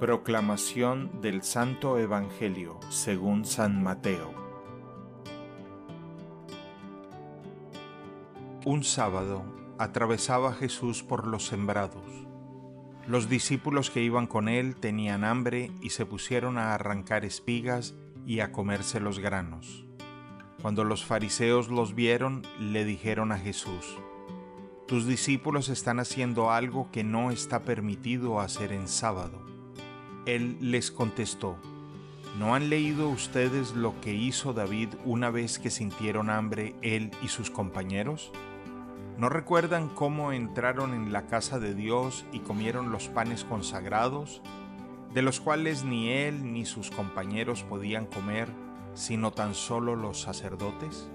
Proclamación del Santo Evangelio según San Mateo. Un sábado atravesaba Jesús por los sembrados. Los discípulos que iban con él tenían hambre y se pusieron a arrancar espigas y a comerse los granos. Cuando los fariseos los vieron, le dijeron a Jesús, Tus discípulos están haciendo algo que no está permitido hacer en sábado. Él les contestó, ¿no han leído ustedes lo que hizo David una vez que sintieron hambre él y sus compañeros? ¿No recuerdan cómo entraron en la casa de Dios y comieron los panes consagrados, de los cuales ni él ni sus compañeros podían comer, sino tan solo los sacerdotes?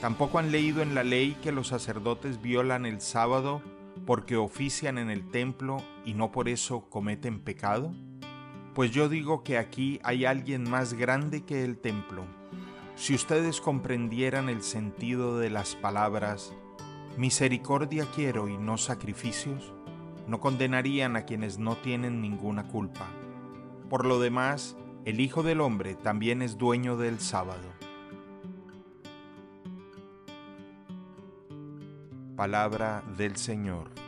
¿Tampoco han leído en la ley que los sacerdotes violan el sábado porque ofician en el templo y no por eso cometen pecado? Pues yo digo que aquí hay alguien más grande que el templo. Si ustedes comprendieran el sentido de las palabras, misericordia quiero y no sacrificios, no condenarían a quienes no tienen ninguna culpa. Por lo demás, el Hijo del Hombre también es dueño del sábado. Palabra del Señor.